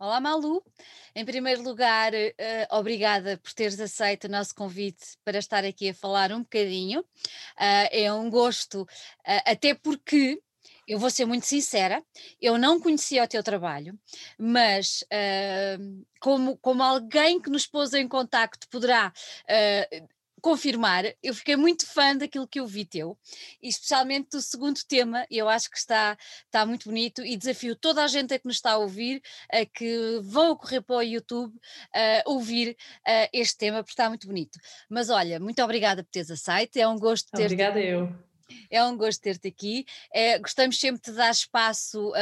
Olá, Malu. Em primeiro lugar, uh, obrigada por teres aceito o nosso convite para estar aqui a falar um bocadinho. Uh, é um gosto, uh, até porque eu vou ser muito sincera, eu não conhecia o teu trabalho, mas como, como alguém que nos pôs em contacto poderá confirmar, eu fiquei muito fã daquilo que eu vi teu, especialmente do segundo tema, eu acho que está, está muito bonito e desafio toda a gente a que nos está a ouvir a que vão correr para o YouTube uh, ouvir uh, este tema, porque está muito bonito. Mas olha, muito obrigada por teres aceito, é um gosto ter. Obrigada eu. É um gosto ter-te aqui. É, gostamos sempre de dar espaço uh,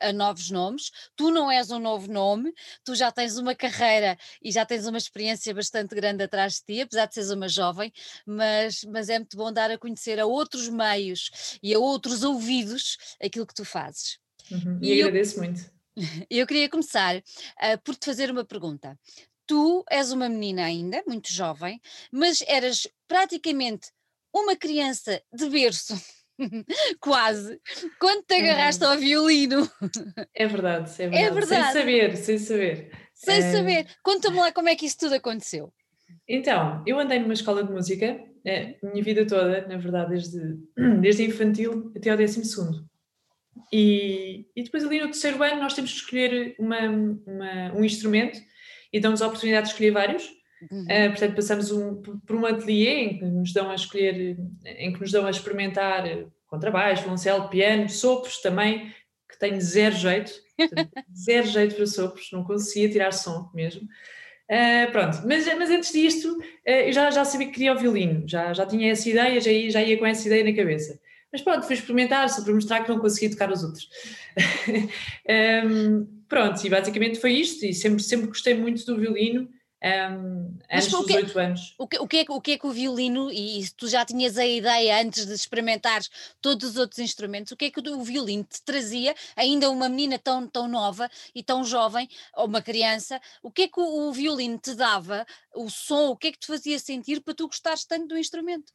a novos nomes. Tu não és um novo nome, tu já tens uma carreira e já tens uma experiência bastante grande atrás de ti, apesar de seres uma jovem, mas, mas é muito bom dar a conhecer a outros meios e a outros ouvidos aquilo que tu fazes. Uhum, e, e agradeço eu, muito. Eu queria começar uh, por te fazer uma pergunta. Tu és uma menina ainda, muito jovem, mas eras praticamente uma criança de berço, quase, quando te agarraste ao violino. É verdade, é verdade. É verdade. Sem saber, sem saber. Sem é... saber. Conta-me lá como é que isso tudo aconteceu. Então, eu andei numa escola de música, é, a minha vida toda, na verdade, desde, desde infantil até ao décimo segundo. E, e depois ali no terceiro ano nós temos que escolher uma, uma, um instrumento e damos a oportunidade de escolher vários. Uhum. Uh, portanto, passamos um, por um ateliê em que nos dão a escolher, em que nos dão a experimentar contrabaixo, violoncelo, piano, sopros também, que tenho zero jeito, zero jeito para sopros, não conseguia tirar som mesmo. Uh, pronto, mas, mas antes disto uh, eu já, já sabia que queria o violino, já, já tinha essa ideia, já ia, já ia com essa ideia na cabeça. Mas pronto, fui experimentar só para mostrar que não conseguia tocar os outros. um, pronto, e basicamente foi isto, e sempre, sempre gostei muito do violino, um, antes dos 18 anos. O que, o, que é, o que é que o violino, e tu já tinhas a ideia antes de experimentares todos os outros instrumentos, o que é que o violino te trazia, ainda uma menina tão, tão nova e tão jovem, ou uma criança, o que é que o, o violino te dava, o som, o que é que te fazia sentir para tu gostares tanto do instrumento?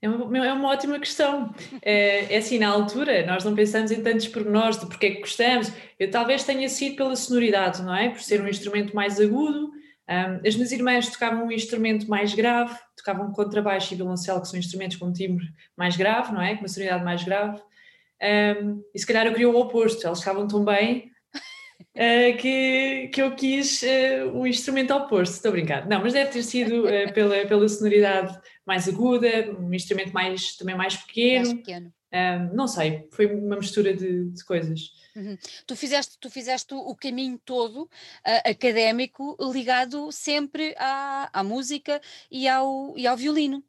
É uma, é uma, ótima questão. É, é, assim, na altura, nós não pensamos em tantos pormenores de porque é que gostamos. Eu talvez tenha sido pela sonoridade, não é? Por ser um instrumento mais agudo, um, as minhas irmãs tocavam um instrumento mais grave, tocavam contrabaixo e violoncelo, que são instrumentos com um timbre mais grave, não é? Com uma sonoridade mais grave. Um, e se calhar eu queria o oposto, elas tocavam tão bem uh, que, que eu quis uh, o instrumento oposto. Estou a brincar. Não, mas deve ter sido uh, pela, pela sonoridade mais aguda, um instrumento mais, também mais pequeno. Mais pequeno. Um, não sei, foi uma mistura de, de coisas. Uhum. Tu, fizeste, tu fizeste o caminho todo uh, académico ligado sempre à, à música e ao, e ao violino.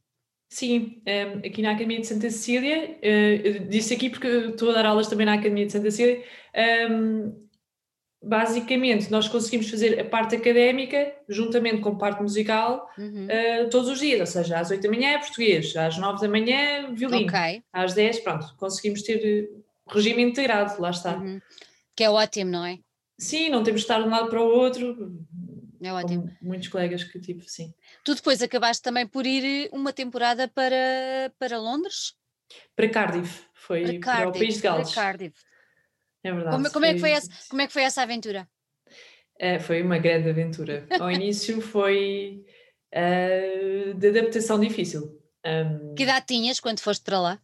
Sim, um, aqui na Academia de Santa Cecília, uh, disse aqui porque estou a dar aulas também na Academia de Santa Cecília, um, basicamente nós conseguimos fazer a parte académica juntamente com a parte musical uhum. uh, todos os dias, ou seja, às 8 da manhã é português, às 9 da manhã violino, okay. às 10, pronto, conseguimos ter regime integrado, lá está. Uhum. Que é ótimo, não é? Sim, não temos de estar de um lado para o outro. É ótimo. muitos colegas que tipo, sim. Tu depois acabaste também por ir uma temporada para, para Londres? Para Cardiff, foi para, Cardiff, para o País de Gales. Para Cardiff. É verdade. Como, como, é que foi essa, como é que foi essa aventura? É, foi uma grande aventura. Ao início foi uh, de adaptação difícil. Um, que idade tinhas quando foste para lá?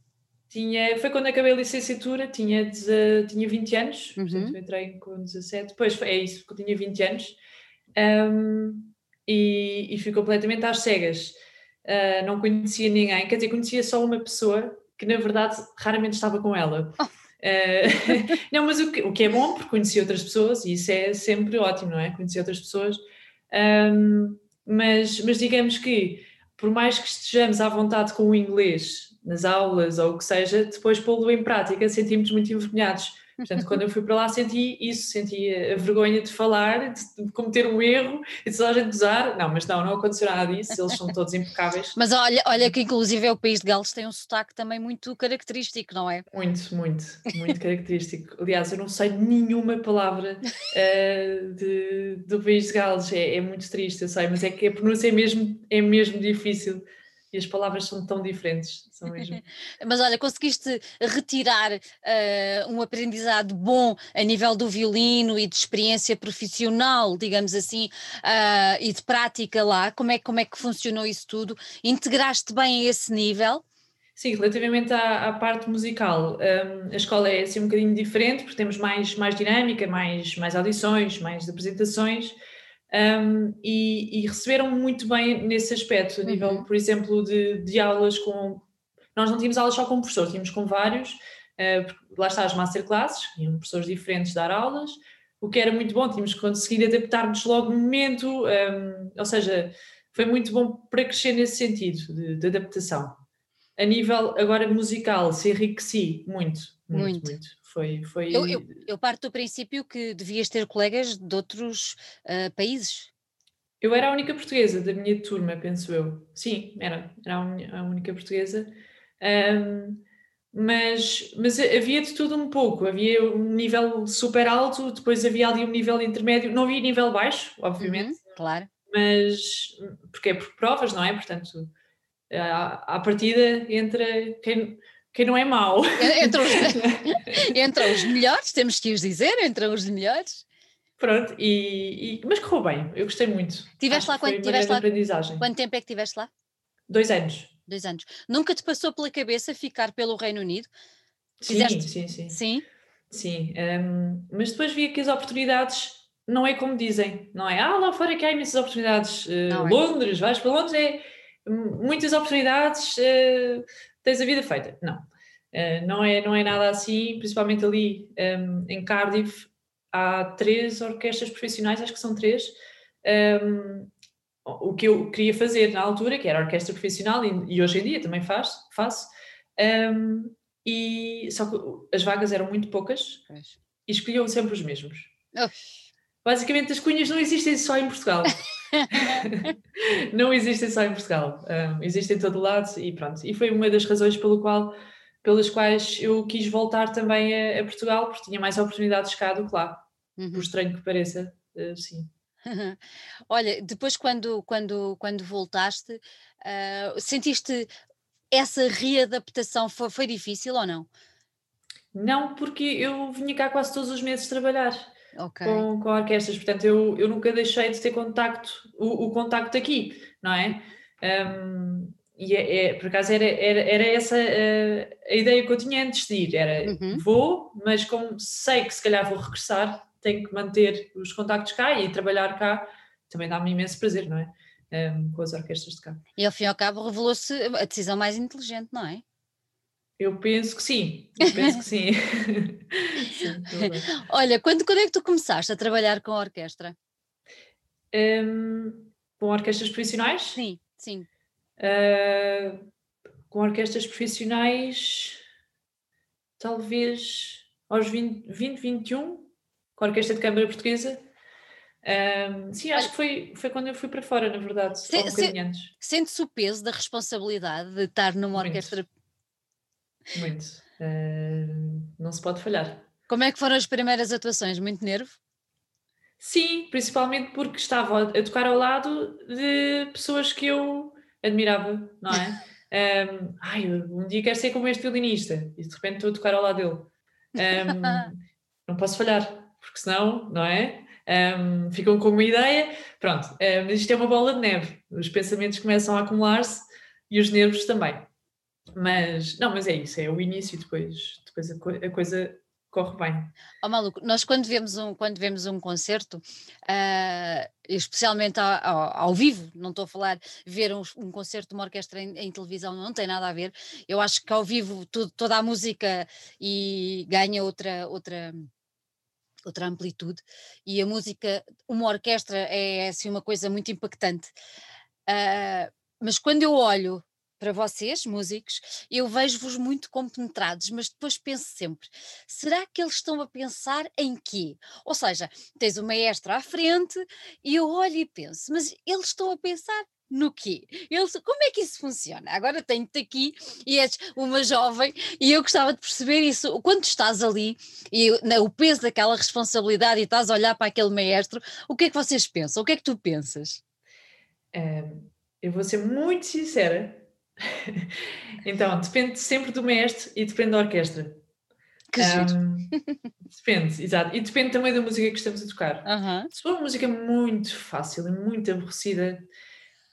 Tinha, foi quando acabei a licenciatura, tinha, tinha 20 anos, uhum. portanto entrei com 17, depois foi, é isso, porque eu tinha 20 anos um, e, e fui completamente às cegas. Uh, não conhecia ninguém, quer dizer, conhecia só uma pessoa que na verdade raramente estava com ela. Oh. Uh, não, mas o que, o que é bom, porque conheci outras pessoas e isso é sempre ótimo, não é? Conhecer outras pessoas, um, mas, mas digamos que por mais que estejamos à vontade com o inglês nas aulas ou o que seja, depois pô-lo em prática sentimos muito envergonhados. Portanto, quando eu fui para lá senti isso, senti a vergonha de falar, de cometer um erro e de toda a gente usar. Não, mas não, não aconteceu nada disso, eles são todos impecáveis. Mas olha, olha que inclusive é o país de Gales tem um sotaque também muito característico, não é? Muito, muito, muito característico. Aliás, eu não sei nenhuma palavra uh, de, do país de Gales, é, é, muito triste, eu sei, mas é que a pronúncia é mesmo, é mesmo difícil. E as palavras são tão diferentes, são mesmo. Mas olha, conseguiste retirar uh, um aprendizado bom a nível do violino e de experiência profissional, digamos assim, uh, e de prática lá? Como é, como é que funcionou isso tudo? Integraste bem a esse nível? Sim, relativamente à, à parte musical, um, a escola é assim um bocadinho diferente, porque temos mais, mais dinâmica, mais, mais audições, mais apresentações, um, e, e, receberam muito bem nesse aspecto, a nível, uhum. por exemplo, de, de, aulas com. Nós não tínhamos aulas só com um professor, tínhamos com vários, uh, lá está as masterclasses, tinham professores diferentes dar aulas, o que era muito bom, tínhamos conseguido adaptar-nos logo no momento, um, ou seja, foi muito bom para crescer nesse sentido de, de adaptação. A nível agora musical, se enriqueci muito, muito, muito. muito. Foi, foi... Eu, eu, eu, parto do princípio que devias ter colegas de outros uh, países. Eu era a única portuguesa da minha turma, penso eu. Sim, era, era a única portuguesa. Um, mas, mas havia de tudo um pouco. Havia um nível super alto, depois havia ali um nível intermédio. Não havia nível baixo, obviamente. Uhum, claro. Mas, porque é por provas, não é? Portanto, à, à partida entra quem quem não é mau. Entre os, entre os melhores, temos que os dizer, entre os melhores. Pronto, e, e, mas correu bem, eu gostei muito. Tiveste lá quanto, tiveste lá, aprendizagem. quanto tempo é que tiveste lá? Dois anos. Dois anos. Nunca te passou pela cabeça ficar pelo Reino Unido? Sim, sim, sim. Sim? Sim, um, mas depois via que as oportunidades não é como dizem, não é? Ah, lá fora que há imensas oportunidades. Uh, é. Londres, vais para Londres, é muitas oportunidades, uh, tens a vida feita. Não, uh, não, é, não é nada assim, principalmente ali um, ehm, em Cardiff há três orquestras profissionais, acho que são três. Um, ehm, o que eu queria fazer na altura, que era orquestra profissional, e, e hoje em dia também faz, faço, um, ehm, e só que as vagas eram muito poucas e escolhiam sempre os mesmos. Basicamente, as cunhas não existem só em Portugal. não existem só em Portugal, um, existem em todo lado e pronto. E foi uma das razões pelo qual, pelas quais eu quis voltar também a, a Portugal, porque tinha mais oportunidades cá do que lá, uhum. por estranho que pareça, uh, sim. Olha, depois quando, quando, quando voltaste, uh, sentiste essa readaptação foi, foi difícil ou não? Não, porque eu vinha cá quase todos os meses trabalhar okay. com, com orquestras, portanto eu, eu nunca deixei de ter contacto, o, o contacto aqui, não é? Um, e é, é, por acaso era, era, era essa a, a, ideia que eu tinha antes de ir, era uhum. vou, mas como sei que se calhar vou regressar, tenho que manter os contactos cá e trabalhar cá, também dá-me imenso prazer, não é? Um, com as orquestras de cá. E ao fim e ao cabo revelou-se a decisão mais inteligente, não é? Eu penso que sim, eu penso que sim. sim Olha, quando, quando é que tu começaste a trabalhar com a orquestra? Um, com orquestras profissionais? Sim, sim. Uh, com orquestras profissionais, talvez aos 20, 20 21, com a Orquestra de Câmara Portuguesa. Um, sim, acho que foi, foi quando eu fui para fora, na verdade, se, um se, antes. Sente-se o peso da responsabilidade de estar numa orquestra muito. Uh, não se pode falhar. Como é que foram as primeiras atuações? Muito nervo? Sim, principalmente porque estava a tocar ao lado de pessoas que eu admirava, não é? Um, ai, um dia quero ser como este violinista e de repente estou a tocar ao lado dele. Um, não posso falhar, porque senão, não é? Um, ficam com uma ideia, pronto, mas isto é uma bola de neve, os pensamentos começam a acumular-se e os nervos também. Mas, não, mas é isso, é o início e depois, depois a, co a coisa corre bem. Oh, maluco, nós quando vemos um, quando vemos um concerto, uh, especialmente ao, ao, ao, vivo, não estou a falar, ver um, um concerto de uma orquestra em, em, televisão não tem nada a ver, eu acho que ao vivo tudo, toda a música e ganha outra, outra, outra amplitude e a música, uma orquestra é assim uma coisa muito impactante. Uh, mas quando eu olho para vocês, músicos, eu vejo-vos muito compenetrados, mas depois penso sempre: será que eles estão a pensar em quê? Ou seja, tens o maestro à frente e eu olho e penso, mas eles estão a pensar no quê? Eles, como é que isso funciona? Agora tenho-te aqui e és uma jovem e eu gostava de perceber isso. Quando estás ali e o peso daquela responsabilidade e estás a olhar para aquele maestro, o que é que vocês pensam? O que é que tu pensas? eu vou ser muito sincera então, depende sempre do mestre e depende da orquestra. Que um, Depende, exato. E depende também da música que estamos a tocar. Uhum. Se for uma música muito fácil e muito aborrecida,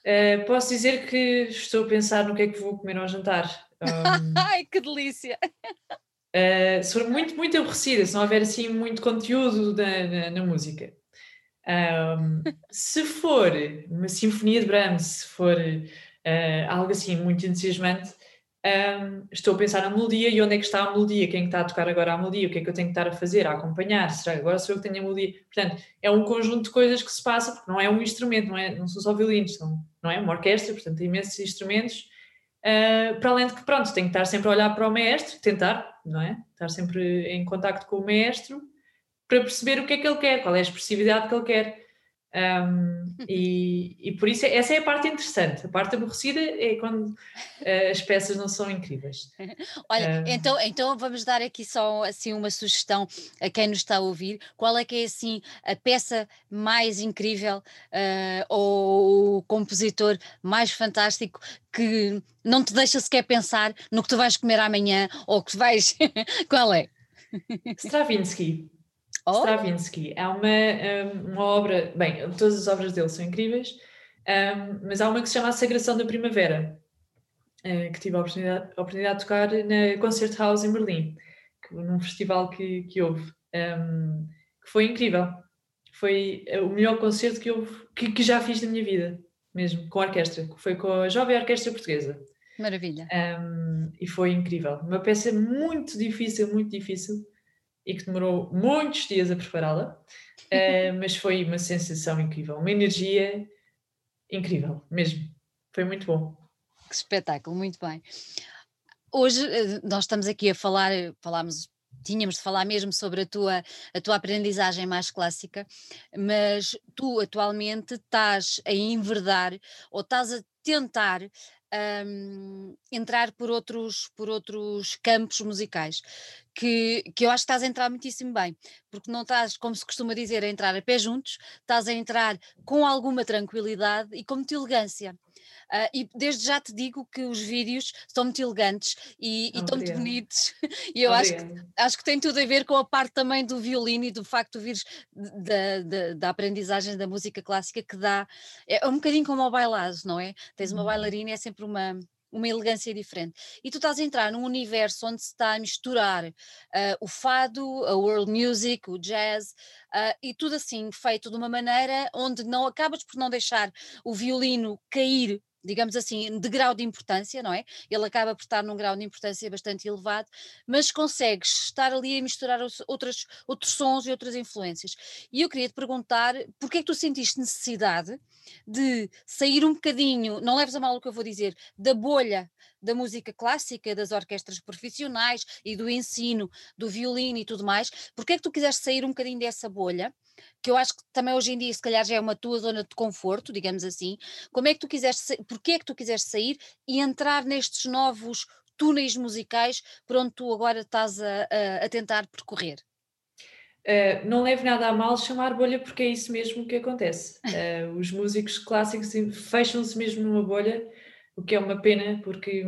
uh, posso dizer que estou a pensar no que é que vou comer ao jantar. Um, Ai, que delícia! Uh, se for muito, muito aborrecida, se não houver assim muito conteúdo na, na, na música. Um, se for uma sinfonia de Brahms, se for uh, algo assim muito entusiasmante, um, estou a pensar na melodia e onde é que está a melodia, quem é está a tocar agora a melodia, o que é que eu tenho que estar a fazer, a acompanhar, será agora sou eu que tenho a melodia? Portanto, é um conjunto de coisas que se passa, porque não é um instrumento, não, é, não são só violinos, são, não é uma orquestra, portanto, tem imensos instrumentos, uh, para além de que, pronto, tenho que estar sempre a olhar para o maestro, tentar, não é? Estar sempre em contacto com o maestro, para perceber o que é que ele quer, qual é a expressividade que ele quer. Um, e, e, por isso essa é a parte interessante. A parte aborrecida é quando uh, as peças não são incríveis. Olha, um, então, então vamos dar aqui só assim uma sugestão a quem nos está a ouvir. Qual é que é assim a peça mais incrível uh, ou o compositor mais fantástico que não te deixa sequer pensar no que tu vais comer amanhã ou que vais. Qual é? Stravinsky. Oh. Stravinsky. É uma, uma obra, bem, todas as obras dele são incríveis, um, mas há uma que se chama A Sagração da Primavera, uh, que tive a oportunidade, a oportunidade de tocar na Concert House em Berlim, num festival que, que houve, um, que foi incrível. Foi o melhor concerto que, houve, que, que já fiz na minha vida, mesmo, com a orquestra, que foi com a Jovem Orquestra Portuguesa. Maravilha. Um, e foi incrível. Uma peça muito difícil, muito difícil e que demorou muitos dias a prepará-la, uh, mas foi uma sensação incrível, uma energia incrível, mesmo. Foi muito bom. Que espetáculo, muito bem. Hoje eh, nós estamos aqui a falar, falámos tínhamos de falar mesmo sobre a tua, a tua aprendizagem mais clássica, mas tu atualmente estás a enverdar ou estás a tentar um, entrar por outros, por outros campos musicais, que, que eu acho que estás a entrar muitíssimo bem, porque não estás, como se costuma dizer, a entrar a pé juntos, estás a entrar com alguma tranquilidade e com muita elegância. Uh, e desde já te digo que os vídeos são muito elegantes e, e estão muito bonitos. E eu acho que, acho que tem tudo a ver com a parte também do violino e do facto de vires da, da, da aprendizagem da música clássica que dá. É um bocadinho como ao bailado, não é? Tens uma uhum. bailarina e é sempre uma uma elegância diferente. E tu estás a entrar num universo onde se está a misturar uh, o fado, a world music, o jazz, uh, e tudo assim feito de uma maneira onde não acabas por não deixar o violino cair digamos assim, de grau de importância, não é? Ele acaba por estar num grau de importância bastante elevado, mas consegues estar ali a misturar outras, outros sons e outras influências. E eu queria te perguntar, porquê é que tu sentiste necessidade de sair um bocadinho, não leves a mal o que eu vou dizer, da bolha da música clássica, das orquestras profissionais e do ensino, do violino e tudo mais, porquê é que tu quiseste sair um bocadinho dessa bolha que eu acho que também hoje em dia se calhar já é uma tua zona de conforto, digamos assim, como é que tu quiseste, porquê é que tu quiseste sair e entrar nestes novos túneis musicais por onde tu agora estás a, a, a tentar percorrer? Uh, não leve nada a mal chamar bolha porque é isso mesmo que acontece. Uh, os músicos clássicos fecham-se mesmo numa bolha, o que é uma pena porque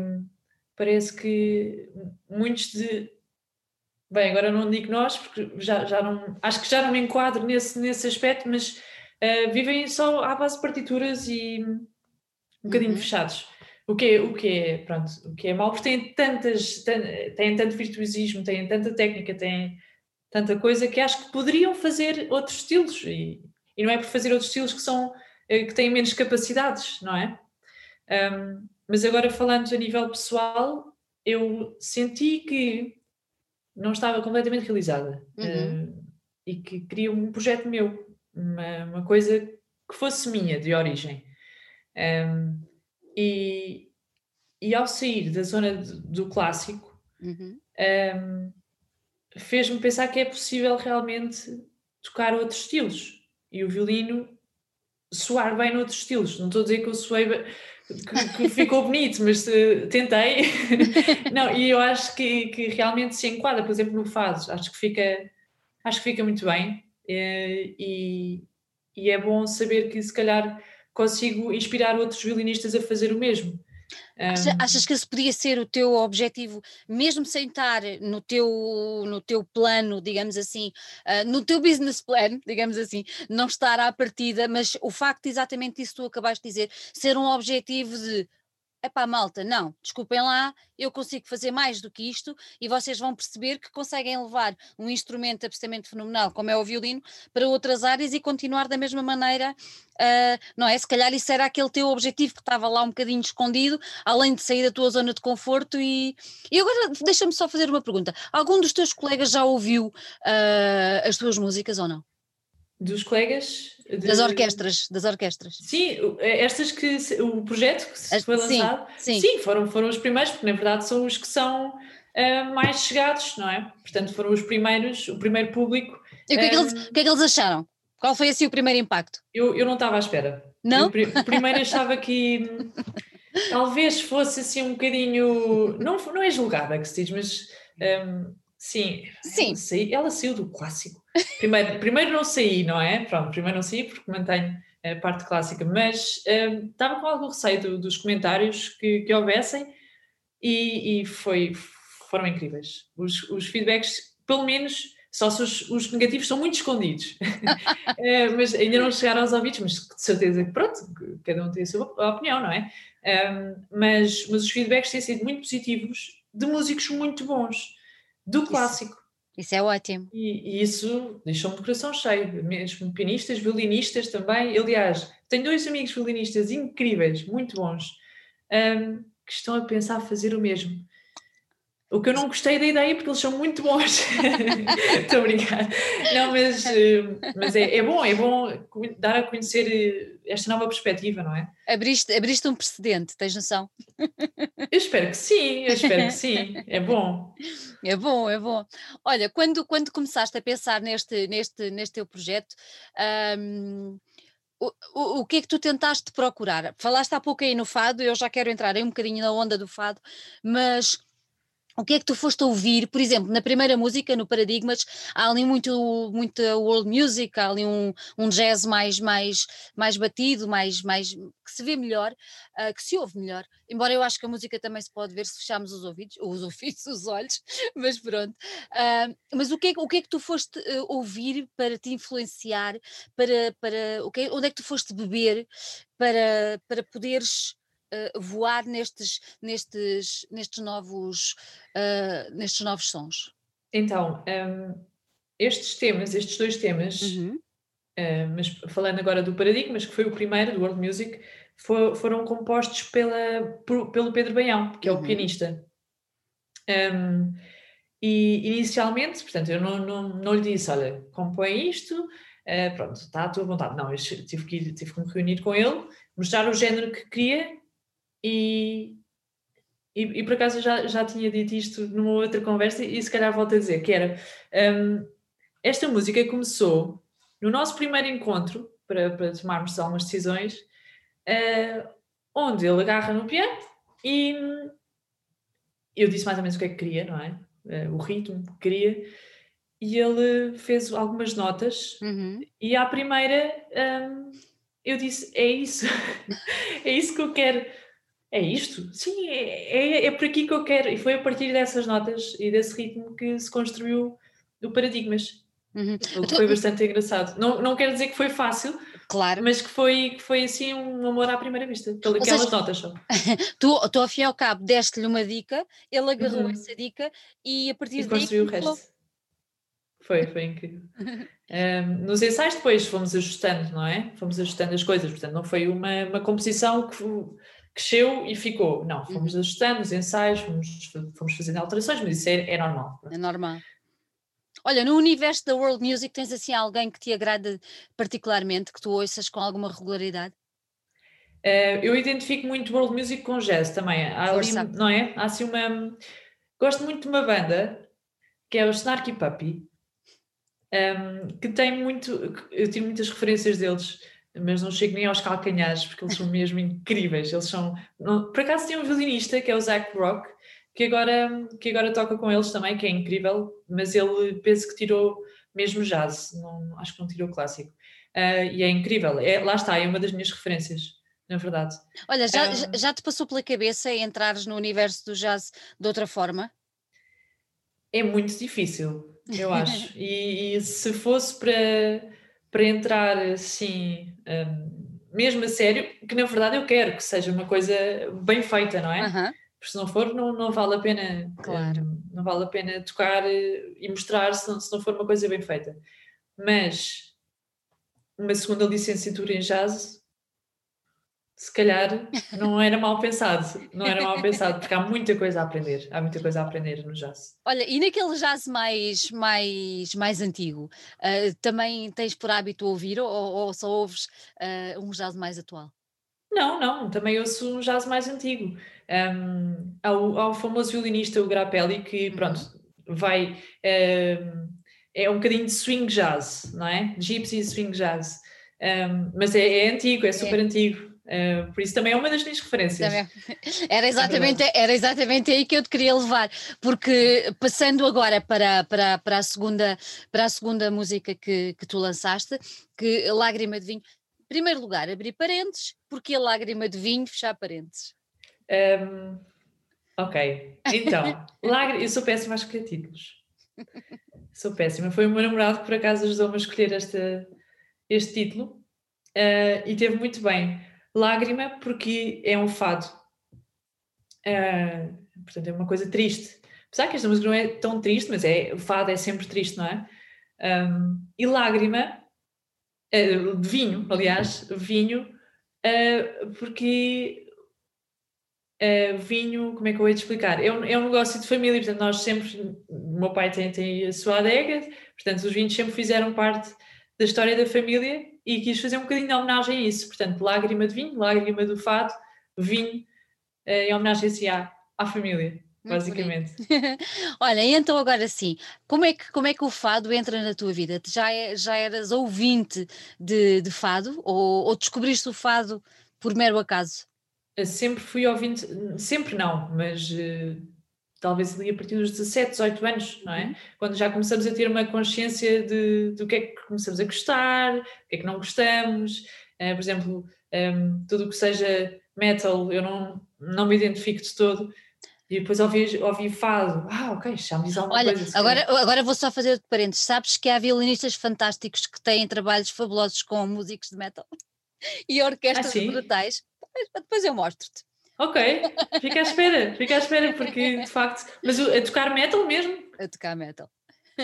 parece que muitos de Bem, agora não digo nós, porque já, já não, acho que já não me enquadro nesse, nesse aspecto, mas uh, vivem só à base de partituras e um bocadinho uhum. fechados. O que, é, o, que é, pronto, o que é mau, porque têm tantas, têm tanto virtuosismo, têm tanta técnica, têm tanta coisa que acho que poderiam fazer outros estilos e, e não é por fazer outros estilos que são eh, que têm menos capacidades, não é? Um, mas agora falando a nível pessoal, eu senti que não estava completamente realizada uhum. uh, e que queria um projeto meu, uma, uma, coisa que fosse minha, de origem. Um, e, e ao sair da zona de, do clássico, uhum. um, fez-me pensar que é possível realmente tocar outros estilos e o violino soar bem noutros estilos. Não estou a dizer que eu soei que, que ficou bonito, mas uh, tentei. não, e eu acho que, que realmente se enquadra, por exemplo, no fado, acho que fica, acho que fica muito bem. Uh, e, e é bom saber que se calhar consigo inspirar outros violinistas a fazer o mesmo. Um... Achas que esse podia ser o teu objetivo, mesmo sem estar no teu, no teu plano, digamos assim, uh, no teu business plan, digamos assim, não estar à partida, mas o facto exatamente isso que tu acabaste de dizer, ser um objetivo de epá, malta, não, desculpem lá, eu consigo fazer mais do que isto e vocês vão perceber que conseguem levar um instrumento absolutamente fenomenal, como é o violino, para outras áreas e continuar da mesma maneira, uh, não é? Se calhar isso era aquele teu objetivo que estava lá um bocadinho escondido, além de sair da tua zona de conforto e... E agora deixa-me só fazer uma pergunta, algum dos teus colegas já ouviu uh, as tuas músicas ou não? Dos colegas de... Das orquestras, das orquestras. Sim, estas que o projeto que foi lançado, sim, sim. sim, foram, foram os primeiros, porque na verdade são os que são uh, mais chegados, não é? Portanto, foram os primeiros, o primeiro público. E o que, é que eles, o que é que eles acharam? Qual foi assim o primeiro impacto? Eu, eu não estava à espera. Não? Eu, primeiro achava que talvez fosse assim um bocadinho. Não, não é julgada que se diz, mas um, sim, sim. Ela, ela saiu do clássico. Primeiro, primeiro não saí, não é? Pronto, primeiro não saí porque mantenho a parte clássica, mas uh, estava com algum receio do, dos comentários que, que houvessem e, e foi, foram incríveis. Os, os, feedbacks, pelo menos, só se os, os negativos são muito escondidos, uh, mas ainda não chegaram aos ouvidos, mas de certeza que pronto, cada um tem a sua opinião, não é? Um, mas, mas os feedbacks têm sido muito positivos de músicos muito bons, do clássico. Isso é ótimo. E, e isso deixou-me de coração cheio, mesmo pianistas, violinistas também. Aliás, tenho dois amigos violinistas incríveis, muito bons, um, que estão a pensar fazer o mesmo. O que eu não gostei da ideia porque eles são muito bons. Estou a brincar. Não, mas, hum, mas é, é, bom, é bom dar a conhecer eh, esta nova perspectiva, não é? Abriste, abriste um precedente, tens noção? Eu espero que sim, eu espero que sim. É bom. É bom, é bom. Olha, quando, quando começaste a pensar neste, neste, neste teu projeto, o, o, o, que é que tu tentaste procurar? Falaste há pouco aí no fado, eu já quero entrar aí um bocadinho na onda do fado, mas o que é que tu foste ouvir? Por exemplo, na primeira música, no Paradigmas, há ali muito, muita world music, há ali um, um jazz mais, mais, mais batido, mais, mais, que se vê melhor, uh, que se ouve melhor. Embora eu acho que a música também se pode ver se fecharmos os ouvidos, ou os ouvidos, os olhos, mas pronto. Uh, mas o que, é, o que é que tu foste uh, ouvir para te influenciar, para, para o que, onde é que tu foste beber para, para poderes uh, voar nestes, nestes, nestes, novos, uh, nestes novos sons? Então, um, estes temas, estes dois temas, uhum. uh, mas falando agora do Paradigmas, que foi o primeiro do World Music, for, foram compostos pela, por, pelo Pedro Baião, que é o uhum. pianista. Um, e inicialmente, portanto, eu não, não, não lhe disse: olha, compõe isto, uh, pronto, está à tua vontade. Não, eu tive que, tive que me reunir com ele, mostrar o género que queria e, e, e, por acaso já, já tinha dito isto numa outra conversa e se calhar volto a dizer, que era um, esta música começou no nosso primeiro encontro para, para tomarmos algumas decisões, uh, onde ele agarra no piano e eu disse mais ou menos o que é que queria, não é? Uh, o ritmo que queria, e ele fez algumas notas, uhum. e à primeira um, eu disse: É isso, é isso que eu quero é isto? Sim, é, é, é, por aqui que eu quero. E foi a partir dessas notas e desse ritmo que se construiu o Paradigmas. Uhum. Que foi bastante engraçado. Não, não quero dizer que foi fácil, claro. mas que foi, que foi assim um amor à primeira vista, pelas seja, notas só. tu, tu, ao fim e ao cabo, deste-lhe uma dica, ele agarrou uhum. essa dica e a partir e daí. construiu o resto. Foi, foi incrível. um, nos ensaios depois fomos ajustando, não é? Fomos ajustando as coisas, portanto, não foi uma, uma composição que cresceu e ficou. Não, fomos uhum. ajustando os ensaios, fomos, fomos fazendo alterações, mas isso é, é normal. É normal. Olha, no universo da world music tens assim alguém que te agrada particularmente, que tu ouças com alguma regularidade? Uh, eu identifico muito world music com jazz também. Há ali, não é? Há assim uma. Gosto muito de uma banda que é o Snarky Puppy, um, ehm, que tem muito. Eu tive muitas referências deles mas não chego nem aos calcanhares, porque eles são mesmo incríveis. Eles são. Por acaso tem um violinista que é o Zach Rock, que agora, que agora toca com eles também, que é incrível, mas ele penso que tirou mesmo jazz, não, acho que não tirou clássico. Uh, e é incrível, é, lá está, é uma das minhas referências. na verdade. Olha, já, um, já te passou pela cabeça entrares no universo do jazz de outra forma? É muito difícil, eu acho. e, e, se fosse para, para entrar assim, um, mesmo a sério, que na verdade eu quero que seja uma coisa bem feita, não é? Uhum. Porque se não for, não, não vale a pena. Claro. Um, não vale a pena tocar eh, e mostrar se não, se não for uma coisa bem feita. Mas uma segunda licenciatura em jazz se calhar não era mal pensado, não era mal pensado, porque há muita coisa a aprender, há muita coisa a aprender no jazz. Olha, e naquele jazz mais, mais, mais antigo, uh, também tens por hábito ouvir ou, ou só ouves uh, um jazz mais atual? Não, não, também ouço um jazz mais antigo. Um, há, o, o, famoso violinista, o Grappelli, que uhum. pronto, vai. Um, é um bocadinho de swing jazz, não é? Gypsy swing jazz. Um, mas é, é, antigo, é super é. antigo. Uh, por isso também é uma das minhas referências. Era exatamente, é era exatamente aí que eu te queria levar, porque passando agora para, para, para, a, segunda, para a segunda música que, que tu lançaste, que Lágrima de Vinho, em primeiro lugar, abrir parênteses, porque a Lágrima de Vinho, fechar parênteses. Um, ok, então, lágrima, eu sou péssima a escolher títulos. Sou péssima. Foi o meu namorado que por acaso ajudou-me a escolher esta, este título uh, e teve muito bem Lágrima, porque é um fado. Uh, portanto, é uma coisa triste. Apesar que esta música não é tão triste, mas é, o fado é sempre triste, não é? Um, e lágrima, uh, vinho, aliás, vinho, uh, porque uh, vinho, como é que eu vou te explicar? É um, é um negócio de família, portanto, nós sempre, o meu pai tem, tem a sua adega, portanto, os vinhos sempre fizeram parte da história da família e quis fazer um bocadinho de homenagem a isso. Portanto, lágrima de vinho, lágrima do fado, vinho, eh, em homenagem assim à, à família. basicamente. Olha, então agora sim, como é que, como é que o fado entra na tua vida? Já, é, já eras ouvinte de, de fado ou, ou descobriste o fado por mero acaso? Sempre fui ouvinte, sempre não, mas uh, talvez ali a partir dos 17, 18 anos, não é? Uhum. Quando já começamos a ter uma consciência de, do que é que começamos a gostar, o que é que não gostamos, uh, por exemplo, um, ehm, tudo o que seja metal, eu não, não me identifico de todo. E depois ouvi, ouvi fado, ah, ok, já me diz alguma Olha, coisa. Agora, agora vou só fazer parênteses. Sabes que há violinistas fantásticos que têm trabalhos fabulosos com músicos de metal e orquestras ah, brutais. Depois eu mostro-te. Ok, fica à espera, fica à espera, porque de facto. Mas a tocar metal mesmo? A tocar metal.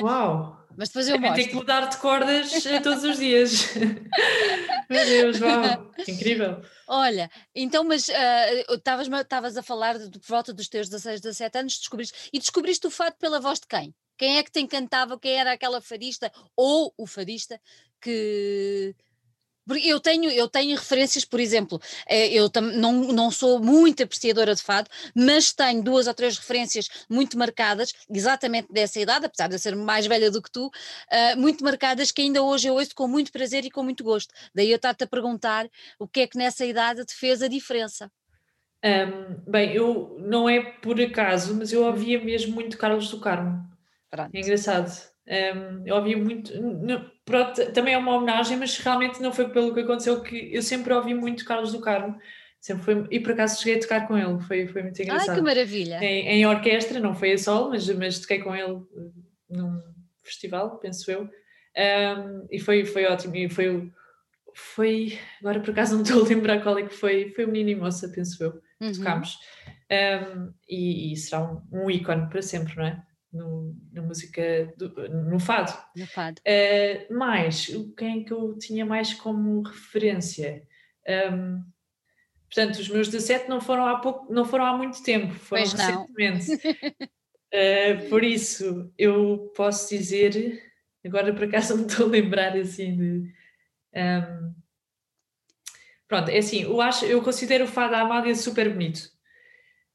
Uau! Mas depois eu mostro. Tem que mudar de cordas eh, todos os dias. Meu Deus, uau! Incrível! Olha, então, mas uh, estavas a falar de, de volta dos teus 16, 17 anos, descobriste, e descobriste o fato pela voz de quem? Quem é que te encantava? Quem era aquela fadista ou o fadista que, porque eu tenho, eu tenho referências, por exemplo, eh, eu não, não sou muito apreciadora de fado, mas tenho duas ou três referências muito marcadas, exatamente dessa idade, apesar de eu ser mais velha do que tu, uh, muito marcadas que ainda hoje eu ouço com muito prazer e com muito gosto. Daí eu estar-te a perguntar o que é que nessa idade te fez a diferença. Um, bem, eu não é por acaso, mas eu ouvia mesmo muito Carlos do Carmo. Pronto. É engraçado. Um, eu ouvi muito. pronto, também é uma homenagem, mas realmente não foi pelo que aconteceu que eu sempre ouvi muito Carlos do Carmo. Sempre foi, e por acaso cheguei a tocar com ele, foi, foi muito engraçado. Ai, que maravilha! Em, em orquestra, não foi a solo, mas, mas toquei com ele eh, num festival, penso eu, um, e foi, foi ótimo. E foi, foi, agora por acaso não estou a lembrar qual é que foi, foi o Menino e Moça, penso eu, uhum. tocámos. Um, e, e, será um, um ícone para sempre, não é? No, na música, do, no fado. No fado. Uh, mais, quem é que eu tinha mais como referência? Um, portanto, os meus 17 não foram há pouco, não foram há muito tempo, foram pois recentemente. uh, por isso, eu posso dizer, agora por acaso me estou a lembrar assim de. Um, pronto, é assim, eu, acho, eu considero o fado da Amália super bonito.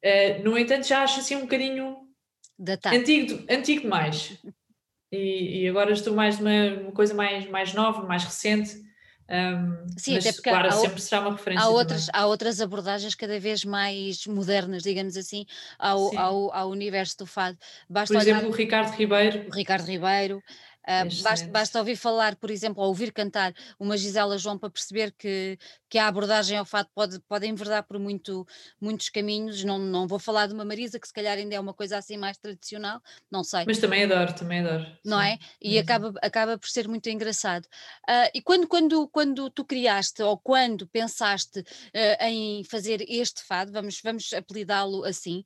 Uh, no entanto, já acho assim um bocadinho Antigo, antigo demais. E, e, agora estou mais numa, uma coisa mais, mais nova, mais recente. Um, Sim, mas, até porque claro, há, sempre será uma referência. Há outras, há outras abordagens cada vez mais modernas, digamos assim, ao, ao, ao universo do fado. Basta Por exemplo, olhar, o Ricardo Ribeiro. O Ricardo Ribeiro. Uh, basta, basta, ouvir falar, por exemplo, ou ouvir cantar uma Gisela João para perceber que, que a abordagem ao fato pode, pode enverdar por muito, muitos caminhos. Não, não vou falar de uma Marisa, que se calhar ainda é uma coisa assim mais tradicional, não sei. Mas também adoro, também adoro. Não é? E acaba, acaba por ser muito engraçado. Uh, e quando, quando, quando tu criaste, ou quando pensaste uh, em fazer este fado, vamos, vamos apelidá-lo assim,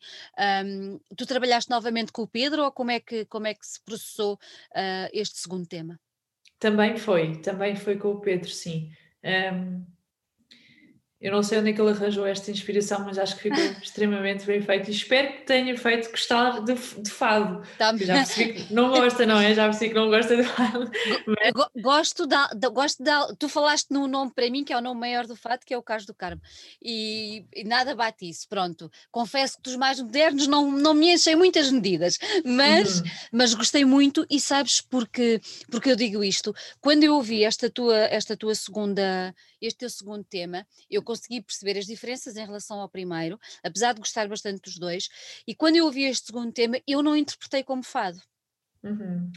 um, tu trabalhaste novamente com o Pedro ou como é que, como é que se processou uh, este segundo tema? Também foi, também foi com o Pedro, sim. Um, eu não sei onde é que ele arranjou esta inspiração, mas acho que ficou extremamente bem feito e espero que tenha feito gostar de, de fado. Tá. Já percebi que não gosta, não é? Já percebi que não gosta de fado. Mas... Gosto da, gosto da. Tu falaste no nome para mim, que é o nome maior do fado, que é o Caso do Carmo. E, e, nada bate isso, pronto. Confesso que dos mais modernos não, não me enchem muitas medidas, mas, uhum. mas gostei muito e sabes porque, porque eu digo isto? Quando eu ouvi esta tua, esta tua segunda este teu segundo tema, eu consegui perceber as diferenças em relação ao primeiro, apesar de gostar bastante dos dois, e quando eu ouvi este segundo tema, eu não interpretei como fado. Uhum.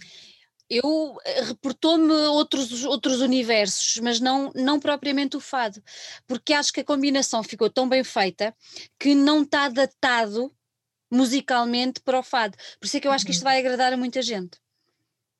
Eu eh, reportou-me outros, outros universos, mas não, não propriamente o fado, porque acho que a combinação ficou tão bem feita que não está datado musicalmente para o fado. Por isso é que eu acho que isto uhum. vai agradar a muita gente.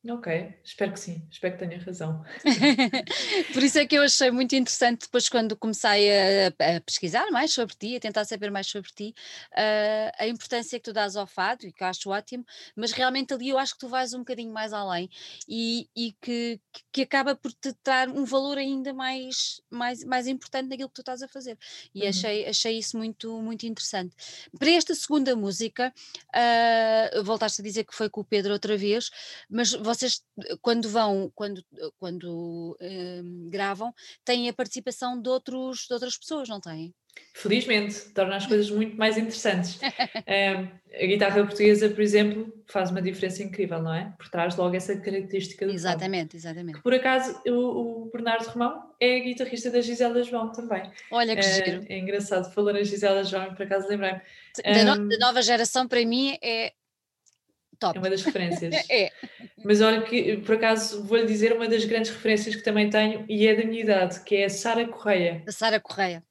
Ok, espero que sim, espero que tenha razão. Por isso é que eu achei muito interessante depois quando comecei a, a pesquisar mais sobre ti, a tentar saber mais sobre ti, uh, a importância que tu dás ao fado e que eu acho ótimo, mas realmente ali eu acho que tu vais um bocadinho mais além e, e que, que acaba por te dar um valor ainda mais, mais, mais importante naquilo que tu estás a fazer. E uhum. achei, achei isso muito, muito interessante. Para esta segunda música, uh, voltaste a dizer que foi com o Pedro outra vez, mas vocês quando vão, quando, quando um, gravam, têm a participação de, outros, de outras pessoas, não têm? Felizmente, torna as coisas muito mais interessantes. um, a guitarra portuguesa, por exemplo, faz uma diferença incrível, não é? Por trás logo essa característica do Exatamente, exatamente. Que, por acaso, o, o, Bernardo Romão é guitarrista da Gisela João também. Olha que é, giro. É engraçado, falar na Gisela João, por acaso lembrei-me. Da, um, no, da nova geração, para mim, é Top. É uma das referências. é. Mas olha que, por acaso, vou-lhe dizer uma das grandes referências que também tenho e é da minha idade, que é a Sara Correia. A Sara Correia.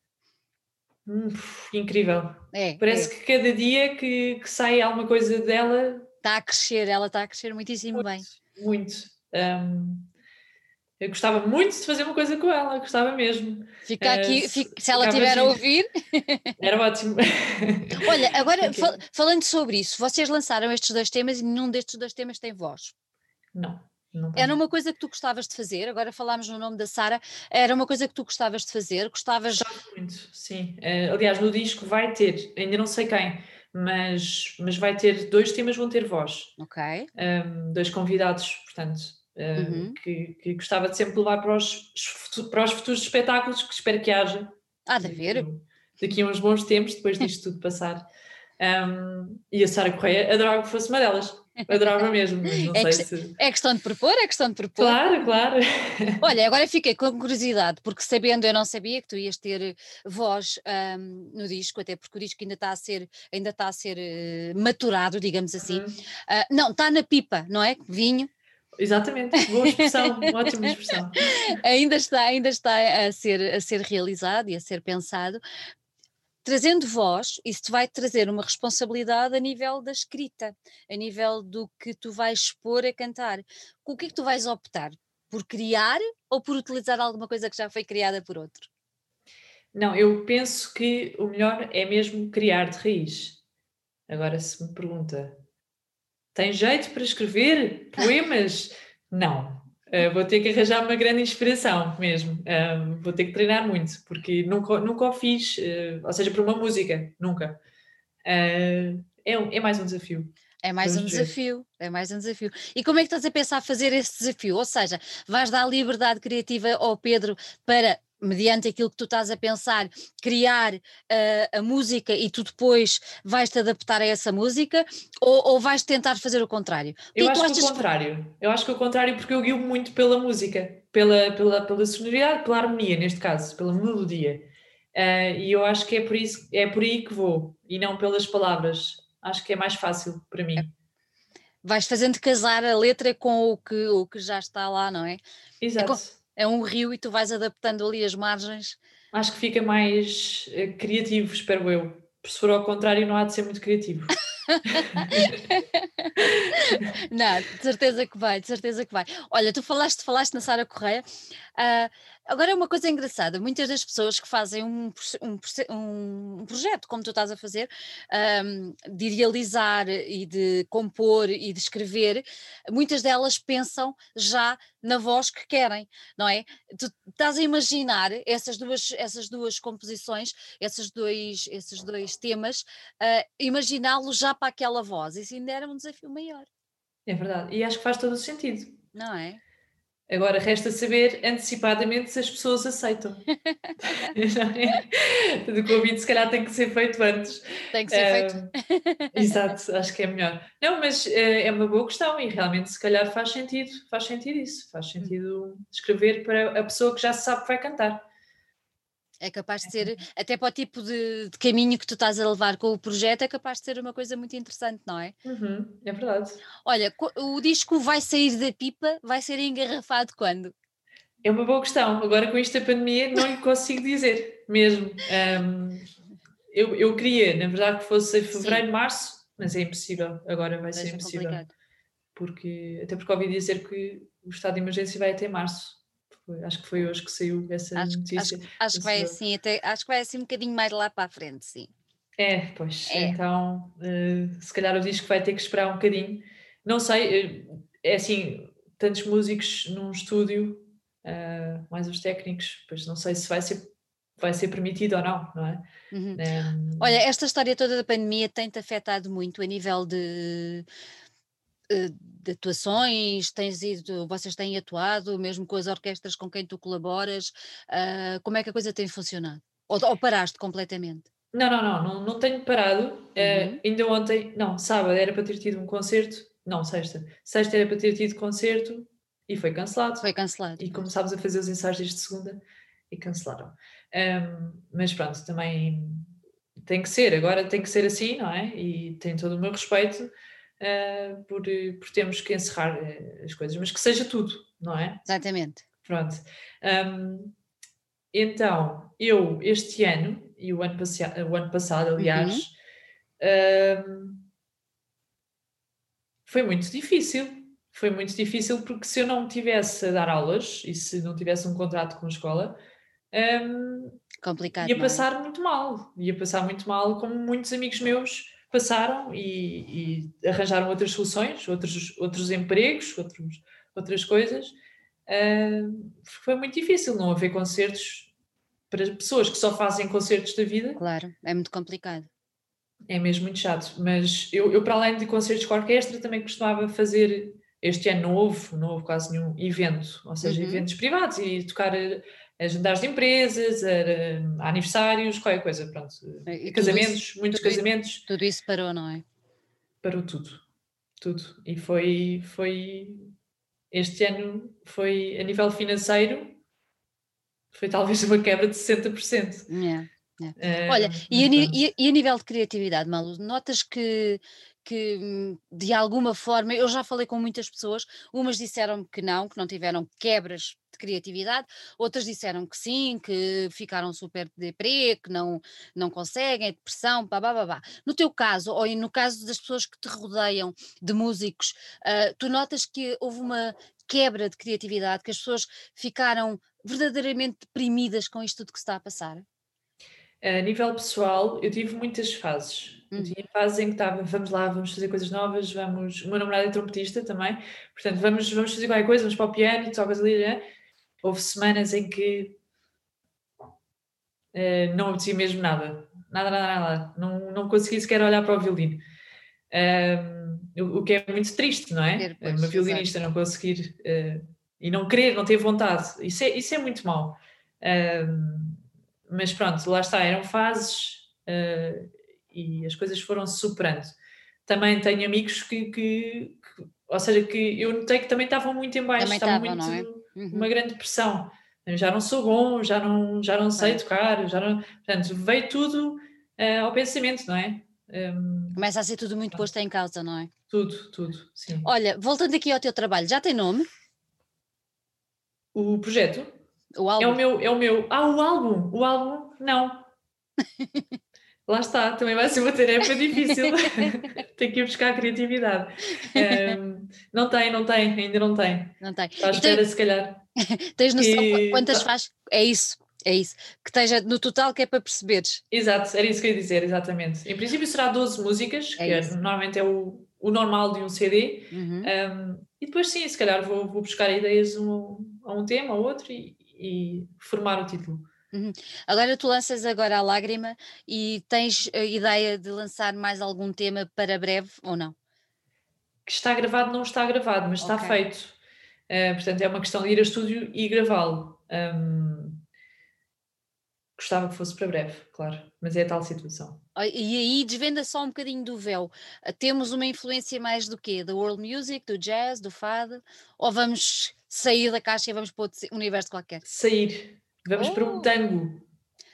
Hum, incrível. É, Parece é. que cada dia que, que, sai alguma coisa dela... Está a crescer, ela está a crescer muitíssimo muito, bem. Muito. Um, eu gostava muito de fazer uma coisa com ela, gostava mesmo. Fica aqui, uh, fica, se ela estiver a ouvir. Era ótimo. Olha, agora okay. fal falando sobre isso, vocês lançaram estes dois temas e nenhum destes dois temas tem voz. Não. Não era uma coisa que tu gostavas de fazer, agora falámos no nome da Sara, era uma coisa que tu gostavas de fazer, gostavas... Gostava muito, sim. Uh, aliás, no disco vai ter, ainda não sei quem, mas, mas vai ter, dois temas vão ter voz. Ok. Um, dois convidados, portanto, uhum. que, que, gostava de sempre levar para os, para os futuros espetáculos, que espero que haja. Há de haver. Daqui, daqui a uns bons tempos, depois disto tudo passar. Um, e a Sara Correia adorava que fosse uma delas. Adorava mesmo, mas não é sei que, se. É questão de propor, é questão de propor. Claro, claro. Olha, agora fiquei com curiosidade, porque sabendo, eu não sabia que tu ias ter voz um, no disco, até porque o disco ainda está a ser, ainda está a ser uh, maturado, digamos assim. Uhum. Uh, não, está na pipa, não é? Vinho. Exatamente, boa expressão, ótima expressão. ainda está, ainda está a ser, a ser realizado e a ser pensado. Trazendo voz, isso te vai trazer uma responsabilidade a nível da escrita, a nível do que tu vais expor a cantar. Com o que é que tu vais optar? Por criar ou por utilizar alguma coisa que já foi criada por outro? Não, eu penso que o melhor é mesmo criar de raiz. Agora, se me pergunta tem jeito para escrever poemas? Não. Uh, vou ter que arranjar uma grande inspiração mesmo. Uh, vou ter que treinar muito, porque nunca, nunca o fiz, uh, ou seja, para uma música, nunca. É, é mais um desafio. É mais Vamos um ver. desafio, é mais um desafio. E como é que estás a pensar fazer esse desafio? Ou seja, vais dar liberdade criativa ao Pedro para mediante aquilo que tu estás a pensar, criar uh, a música e tu depois vais-te adaptar a essa música ou, ou vais tentar fazer o contrário? Eu acho que o contrário. Eu acho que o contrário porque eu guio muito pela música, pela, pela, pela sonoridade, pela harmonia neste caso, pela melodia. Uh, e eu acho que é por, isso, é por aí que vou e não pelas palavras. Acho que é mais fácil para mim. vais fazendo casar a letra com o que, o que já está lá, não é? Exato. É, um rio e tu vais adaptando ali as margens. Acho que fica mais uh, criativo, espero eu. Se for ao contrário, não há de ser muito criativo. não, de certeza que vai, de certeza que vai. Olha, tu falaste, falaste na Sara Correia. Uh, agora é uma coisa engraçada: muitas das pessoas que fazem um, um, um projeto, como tu estás a fazer, um, de idealizar e de compor e de escrever, muitas delas pensam já na voz que querem, não é? Tu estás a imaginar essas duas, essas duas composições, esses dois, esses dois temas, uh, imaginá-los já para aquela voz. Isso ainda era um desafio maior. É verdade, e acho que faz todo o sentido. Não é? Agora resta saber antecipadamente se as pessoas aceitam. o convite se calhar tem que ser feito antes. Tem que ser feito. exato, acho que é melhor. Não, mas uh, é uma boa questão e realmente se calhar faz sentido, faz sentido isso, faz sentido escrever para a pessoa que já sabe que vai cantar. É capaz de ser, até para o tipo de, de, caminho que tu estás a levar com o projeto, é capaz de ser uma coisa muito interessante, não é? Uhum, é verdade. Olha, o disco vai sair da pipa, vai ser engarrafado quando? É uma boa questão. Agora com esta pandemia não lhe consigo dizer mesmo. Um, eu, eu queria, na verdade, que fosse em fevereiro, Sim. março, mas é impossível. Agora vai, ser impossível. Complicado. Porque, até porque ouvi dizer que o estado de emergência vai até março. Foi, acho que foi hoje que saiu essa acho, notícia. Acho, acho que vai assim, até, acho que vai assim um bocadinho mais lá para a frente, sim. É, pois, é. então uh, se calhar o disco vai ter que esperar um bocadinho. Não sei, uh, é assim, tantos músicos num estúdio, uh, mais os técnicos, pois não sei se vai ser, vai ser permitido ou não, não é? Uhum. Um... Olha, esta história toda da pandemia tem-te afetado muito a nível de eh, de atuações, tens ido, vocês têm atuado, mesmo com as orquestras com quem tu colaboras, uh, como é que a coisa tem funcionado? Ou, ou paraste completamente? Não, não, não, não, não tenho parado. Uh, ainda ontem, não, sábado era para ter tido um concerto, não, sexta. Sexta era para ter tido concerto e foi cancelado. Foi cancelado. E começámos a fazer os ensaios desde segunda e cancelaram. Um, mas pronto, também tem que ser, agora tem que ser assim, não é? E tem todo o meu respeito uh, por, por termos que encerrar eh, as coisas, mas que seja tudo, não é? Exatamente. Pronto. Um, então, eu este ano, e o ano, o ano passado, aliás, uhum. um, foi muito difícil. Foi muito difícil porque se eu não tivesse a dar aulas e se não tivesse um contrato com a escola, um, Complicado, ia é? passar é? muito mal. Ia passar muito mal, como muitos amigos meus passaram e, e, arranjaram outras soluções, outros, outros empregos, outros, outras coisas. Uh, foi muito difícil não haver concertos para pessoas que só fazem concertos da vida. Claro, é muito complicado. É mesmo muito chato, mas eu, eu para além de concertos com orquestra também costumava fazer este ano novo, novo quase nenhum evento, ou seja, uhum. eventos privados e tocar a jantares de empresas, a, a, aniversários, qualquer coisa, pronto. E casamentos, isso, muitos tudo casamentos. Isso, tudo isso parou, não é? Parou tudo, tudo. E foi, foi, este ano foi, a nível financeiro, foi talvez uma quebra de 60%. Yeah. Yeah. É, Olha, e a, e, e a, nível de criatividade, Malu, notas que, que de alguma forma, eu já falei com muitas pessoas, umas disseram que não, que não tiveram quebras de criatividade, outras disseram que sim, que ficaram super deprê, que não, não conseguem, depressão, pá, pá, pá, pá. No teu caso, ou no caso das pessoas que te rodeiam, de músicos, uh, tu notas que houve uma quebra de criatividade, que as pessoas ficaram verdadeiramente deprimidas com isto tudo que se está a passar? A nível pessoal, eu tive muitas fases. Hum. Eu tinha fases em que estava, vamos lá, vamos fazer coisas novas, vamos. O meu namorado é trompetista também, portanto, vamos, vamos fazer qualquer coisa, vamos para o piano, tocas ali. Né? Houve semanas em que uh, não apetecia mesmo nada, nada, nada, nada. Não, não consegui sequer olhar para o violino. Um, o que é muito triste, não é? Pois, Uma violinista exato. não conseguir uh, e não querer, não ter vontade, isso é, isso é muito mau. Mas pronto, lá está, eram fases uh, e as coisas foram se superando. Também tenho amigos que, que, que, ou seja, que eu notei que também estavam muito em baixo, estavam muito, é? Uhum. uma grande pressão. Eu já não sou bom, já não, já não sei é. tocar, já não, portanto, veio tudo uh, ao pensamento, não é? Um, Começa a ser tudo muito posto em causa, não é? Tudo, tudo, sim. Olha, voltando aqui ao teu trabalho, já tem nome? O projeto? O álbum? É o meu, é o meu. Ah, o álbum! O álbum, não. Lá está, também vai ser uma tarefa difícil. Tenho que ir buscar a criatividade. Um, não tem, não tem, ainda não tem. Não tem. Está à espera, se calhar. Tens noção que... quantas faz? É isso, é isso. Que esteja no total que é para perceberes. Exato, era isso que eu ia dizer, exatamente. Em princípio será 12 músicas, é que é, normalmente é o, o normal de um CD. Uhum. Um, e depois sim, se calhar vou, vou buscar ideias um, a um tema, a outro e, e formar o título. Uhum. Agora tu lanças agora a lágrima e tens a ideia de lançar mais algum tema para breve ou não? Que está gravado, não está gravado, mas está okay. feito. Uh, portanto, é uma questão de ir a estúdio e gravá-lo. Um, gostava que fosse para breve, claro, mas é a tal situação. E aí desvenda só um bocadinho do véu. Ah, temos uma influência mais do quê? Da world music, do jazz, do fado? Ou vamos sair da caixa e vamos para outro universo qualquer? Sair. Vamos oh. para um oh! tango.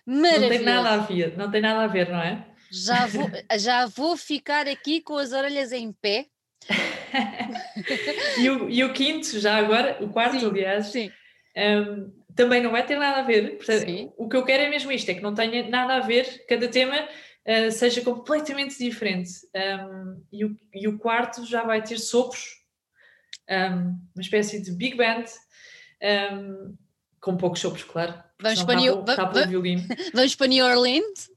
Não tem nada a ver, não tem nada a ver, não é? Já vou, já vou ficar aqui com as orelhas em pé. e, o, e o quinto, já agora, o quarto, sim, aliás, sim. Um, também não vai ter nada a ver. Portanto, o que eu quero é mesmo isto: é que não tenha nada a ver, cada tema uh, seja completamente diferente. Um, e, o, e o quarto já vai ter sopros, um, uma espécie de big band. Um, com poucos sopros, claro. Vamos para, New... Tá violino. Vamos para New Orleans?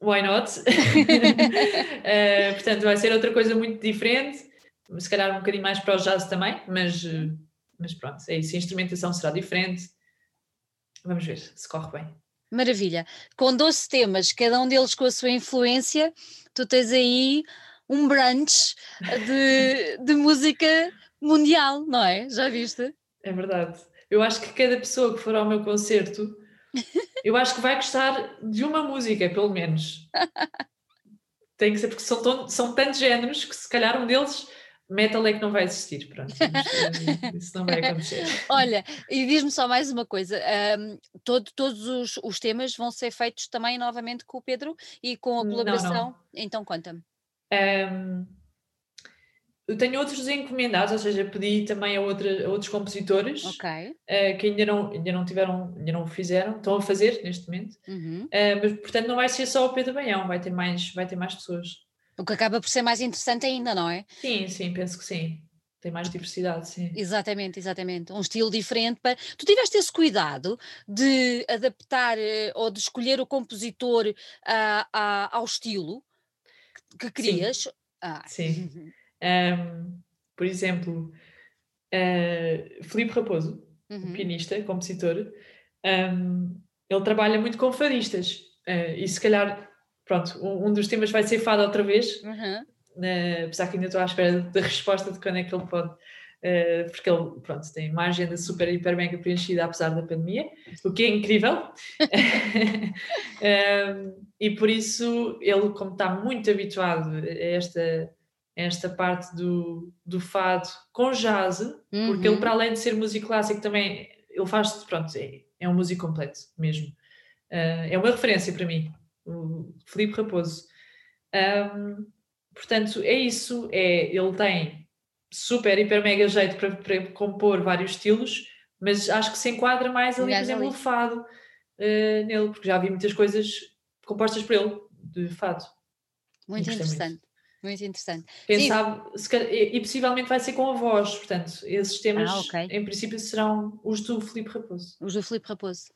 Why not? uh, portanto, vai ser outra coisa muito diferente, se calhar um bocadinho mais para o jazz também, mas, mas pronto, é isso. A instrumentação será diferente. Vamos ver se corre bem. Maravilha. Com 12 temas, cada um deles com a sua influência, tu tens aí um brunch de, de música mundial, não é? Já viste? É verdade. Eu acho que cada pessoa que for ao meu concerto, eu acho que vai gostar de uma música, pelo menos. Tem que ser, porque são, tão, são tantos géneros que se calhar um deles metal é que não vai existir, pronto, isso não vai acontecer. Olha, e diz-me só mais uma coisa, um, todo, todos os, os, temas vão ser feitos também novamente com o Pedro e com a colaboração, não, não. então conta-me. Um, eu tenho outros encomendados, ou seja, pedi também a, outra, a outros compositores okay. uh, que ainda não, ainda não tiveram, ainda não fizeram, estão a fazer neste momento. Uhum. Uh, mas portanto não vai ser só o Pedro Baião, vai ter mais, vai ter mais pessoas. O que acaba por ser mais interessante ainda, não é? Sim, sim, penso que sim. Tem mais diversidade, sim. Exatamente, exatamente. Um estilo diferente. Para... Tu tiveste esse cuidado de adaptar uh, ou de escolher o compositor ao estilo que querias? Sim. Ah. sim. Um, por exemplo, uh, Filipe Raposo, uhum. pianista, compositor, um, ele trabalha muito com fadistas. Uh, e se calhar, pronto, um, um, dos temas vai ser fado outra vez, uhum. uh, apesar que ainda estou à espera da resposta de quando é que ele pode. Uh, porque ele pronto, tem uma agenda super, hiper, mega preenchida apesar da pandemia, o que é incrível. um, e por isso ele, como está muito habituado a esta esta parte do, do fado com jazz, uhum. porque ele, uhum. para além de ser músico clássico, também ele faz, pronto, é, é um músico completo mesmo. Uh, é uma referência para mim, o Filipe Raposo. Um, portanto, é isso, é, ele tem super, hiper, mega jeito para, para compor vários estilos, mas acho que se enquadra mais ali, por exemplo, o fado uh, nele, porque já vi muitas coisas compostas por ele, de fado. Muito interessante. Muito. Muito interessante. Sabe, e, e, possivelmente vai ser com a voz, portanto, esses temas ah, okay. em princípio serão os do Filipe Raposo. Os do Filipe Raposo.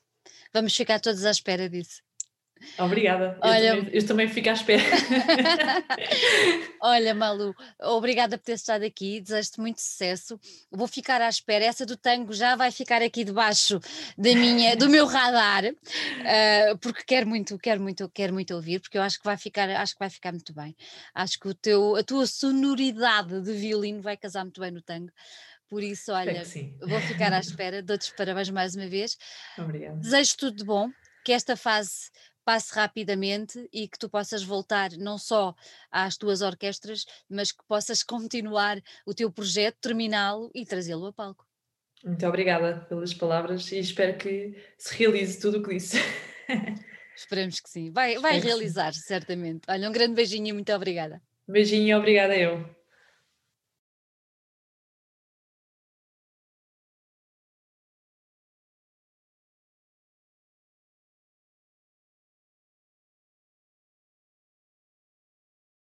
Vamos ficar todos à espera disso. Obrigada. Olha, eu, também, eu também fico à espera. Olha, Malu, obrigada por ter estado aqui, desejo-te muito sucesso. Vou ficar à espera. Essa do tango já vai ficar aqui debaixo da minha, do meu radar, uh, porque quero muito, quero muito, quero muito ouvir, porque eu acho que vai ficar, acho que vai ficar muito bem. Acho que o teu, a tua sonoridade de violino vai casar muito bem no tango. Por isso, olha, vou ficar à espera. Dou-te parabéns mais uma vez. Obrigada. Desejo tudo de bom, que esta fase passe rapidamente e que tu possas voltar não só às tuas orquestras, mas que possas continuar o teu projeto, terminá-lo e trazê-lo a palco. Muito obrigada pelas palavras e espero que se realize tudo o que disse. Esperamos que sim. Vai, vai realizar, certamente. Olha, um grande beijinho e muito obrigada. Beijinho e obrigada eu.